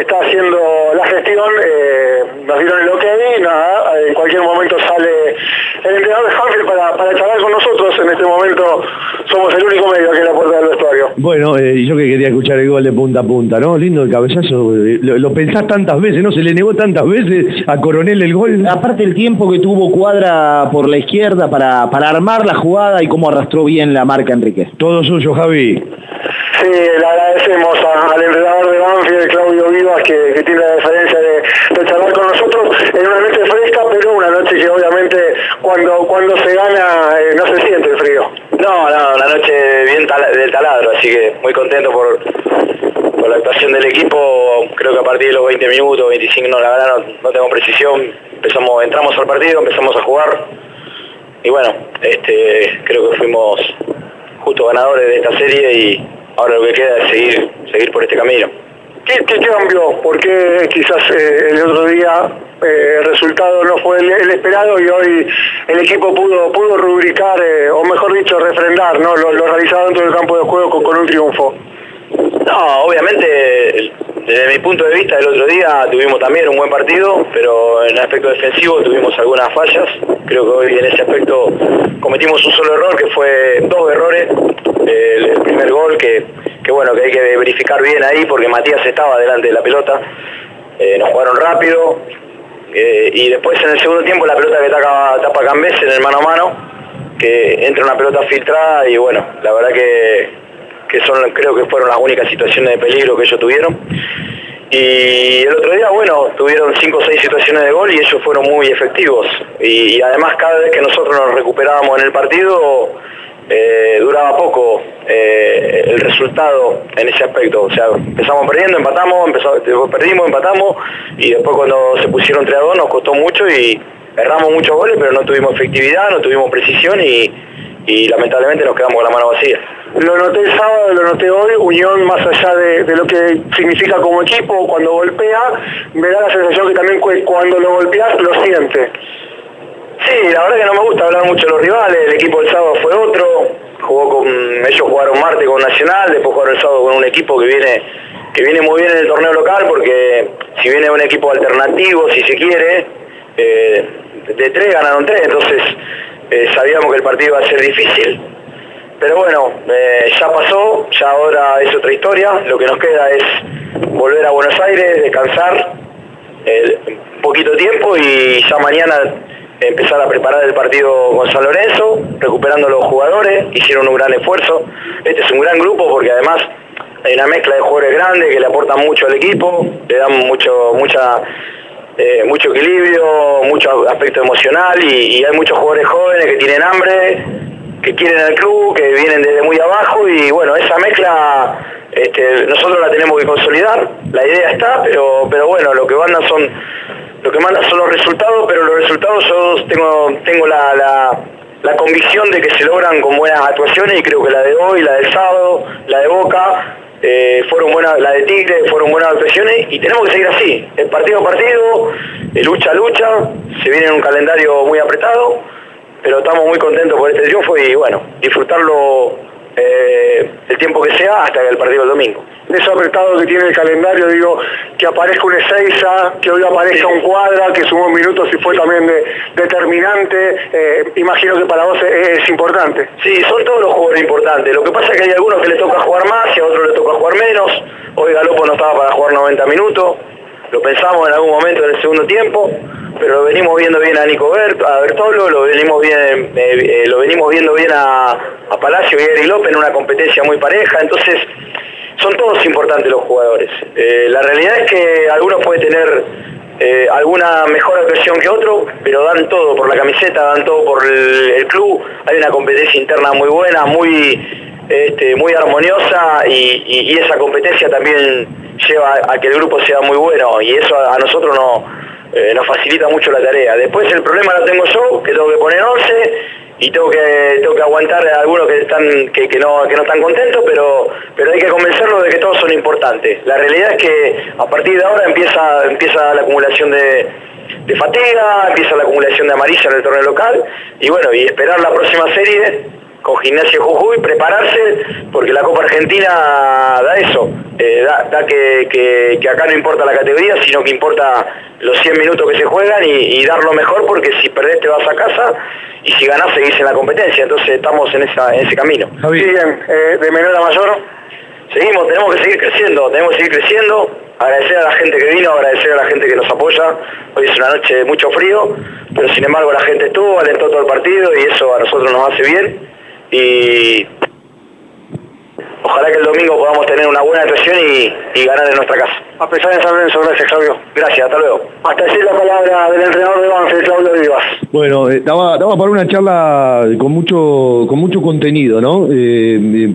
está haciendo la gestión, eh, nos dieron el ok, nada, en cualquier momento sale el entrenador de Hanfield para, para charlar con nosotros, en este momento somos el único medio aquí en la puerta del vestuario. Bueno, eh, yo que quería escuchar el gol de punta a punta, ¿no? Lindo el cabezazo, eh, lo, lo pensás tantas veces, ¿no? Se le negó tantas veces a Coronel el gol. Aparte el tiempo que tuvo Cuadra por la izquierda para, para armar la jugada y cómo arrastró bien la marca Enrique. Todo suyo, Javi. Sí, le agradecemos al entrenador de Banfield, Claudio Vivas, que, tiene la deferencia de, charlar con nosotros en una noche fresca, pero una noche que obviamente cuando, cuando se gana eh, no se siente el frío. No, no, una noche bien del taladro, así que muy contento por, por la actuación del equipo. Creo que a partir de los 20 minutos, 25, no, la verdad no, no tengo precisión. Empezamos, entramos al partido, empezamos a jugar y bueno, este, creo que fuimos justo ganadores de esta serie y ahora lo que queda es seguir, seguir por este camino. ¿Qué, qué cambió? ¿Por qué quizás eh, el otro día eh, el resultado no fue el, el esperado y hoy el equipo pudo, pudo rubricar, eh, o mejor dicho, refrendar ¿no? lo, lo realizado dentro del campo de juego con, con un triunfo? No, obviamente, desde mi punto de vista, el otro día tuvimos también un buen partido, pero en el aspecto defensivo tuvimos algunas fallas. Creo que hoy en ese aspecto cometimos un solo error, que fue dos errores. El, el primer gol, que, que bueno, que hay que verificar bien ahí, porque Matías estaba delante de la pelota. Eh, nos jugaron rápido. eh, y después en el segundo tiempo la pelota que tapa, tapa Cambés en el mano a mano, que entra una pelota filtrada y bueno, la verdad que que son creo que fueron las únicas situaciones de peligro que ellos tuvieron. Y el otro día, bueno, tuvieron cinco o seis situaciones de gol y ellos fueron muy efectivos. Y, y además cada vez que nosotros nos recuperábamos en el partido, eh, duraba poco eh, el resultado en ese aspecto. O sea, empezamos perdiendo, empatamos, empezamos, perdimos, empatamos y después cuando se pusieron 3 a 2 nos costó mucho y erramos muchos goles, pero no tuvimos efectividad, no tuvimos precisión y, y lamentablemente nos quedamos con la mano vacía. Lo noté el sábado, lo noté hoy, Unión más allá de, de lo que significa como equipo, cuando golpea, me da la sensación que también cu- cuando lo golpeas lo siente. Sí, la verdad que no me gusta hablar mucho de los rivales, el equipo del sábado fue otro, jugó con, ellos jugaron martes con Nacional, después jugaron el sábado con un equipo que viene, que viene muy bien en el torneo local porque si viene un equipo alternativo, si se quiere, eh, de tres ganaron tres, entonces eh, sabíamos que el partido iba a ser difícil. Pero bueno, eh, ya pasó, ya ahora es otra historia, lo que nos queda es volver a Buenos Aires, descansar un poquito tiempo y ya mañana empezar a preparar el partido con San Lorenzo, recuperando los jugadores, hicieron un gran esfuerzo. Este es un gran grupo porque además hay una mezcla de jugadores grandes que le aportan mucho al equipo, le dan mucho, mucha, eh, mucho equilibrio, mucho aspecto emocional y, hay muchos jugadores jóvenes que tienen hambre, que quieren al club, que vienen desde muy abajo y bueno, esa mezcla este, nosotros la tenemos que consolidar, la idea está, pero, pero bueno, lo que mandan son lo que mandan son los resultados, pero los resultados yo tengo, tengo la, la- convicción de que se logran con buenas actuaciones y creo que la de hoy, la del sábado, la de Boca, eh, fueron buenas, la de Tigre fueron buenas actuaciones y tenemos que seguir así, el partido a partido, eh, lucha a lucha, se viene en un calendario muy apretado, pero estamos muy contentos por este triunfo y bueno, disfrutarlo eh, el tiempo que sea hasta el partido del domingo. Eso apretado que tiene el calendario, digo, que aparezca un Ezeiza, que hoy aparezca un Cuadra, que sumó minutos y fue también de- determinante, eh, imagino que para vos es, es importante. Sí, son todos los jugadores importantes. Lo que pasa es que hay algunos que les toca jugar más y a otros les toca jugar menos. Hoy Galopo no estaba para jugar 90 minutos. Lo pensamos en algún momento en el segundo tiempo, pero lo venimos viendo bien a Nico Bert, a Bertolo, lo venimos, bien, eh, eh, lo venimos viendo bien a, a Palacio y a Eric López en una competencia muy pareja. Entonces, son todos importantes los jugadores. Eh, la realidad es que algunos pueden tener eh, alguna mejor actuación que otro, pero dan todo por la camiseta, dan todo por el, club. Hay una competencia interna muy buena, muy, este, muy armoniosa y, esa competencia también lleva a que el grupo sea muy bueno y eso a, nosotros no, eh, nos facilita mucho la tarea. Después el problema lo tengo yo, que tengo que poner 11 y tengo que, tengo que aguantar a algunos que, están, que, que no, que no están contentos, pero, pero hay que convencerlos de que todos son importantes. La realidad es que a partir de ahora empieza, empieza la acumulación de, de fatiga, empieza la acumulación de amarilla en el torneo local y bueno, y esperar la próxima serie con Gimnasia Jujuy, prepararse, porque la Copa Argentina da eso, eh, da, que, acá no importa la categoría, sino que importa los 100 minutos que se juegan y, dar lo mejor, porque si perdés te vas a casa y si ganás seguís en la competencia, entonces estamos en, esa, ese camino. Bien, eh, de menor a mayor. Seguimos, tenemos que seguir creciendo, tenemos que seguir creciendo, agradecer a la gente que vino, agradecer a la gente que nos apoya, hoy es una noche de mucho frío, pero sin embargo la gente estuvo, alentó todo el partido y eso a nosotros nos hace bien y ojalá que el domingo podamos tener una buena actuación y, ganar en nuestra casa. A pesar de San Lorenzo, gracias Claudio. Gracias, hasta luego. Hasta así la palabra del entrenador de Banfield, Claudio Vivas. Bueno, eh, daba, para una charla con mucho, con mucho contenido, ¿no? Eh, eh,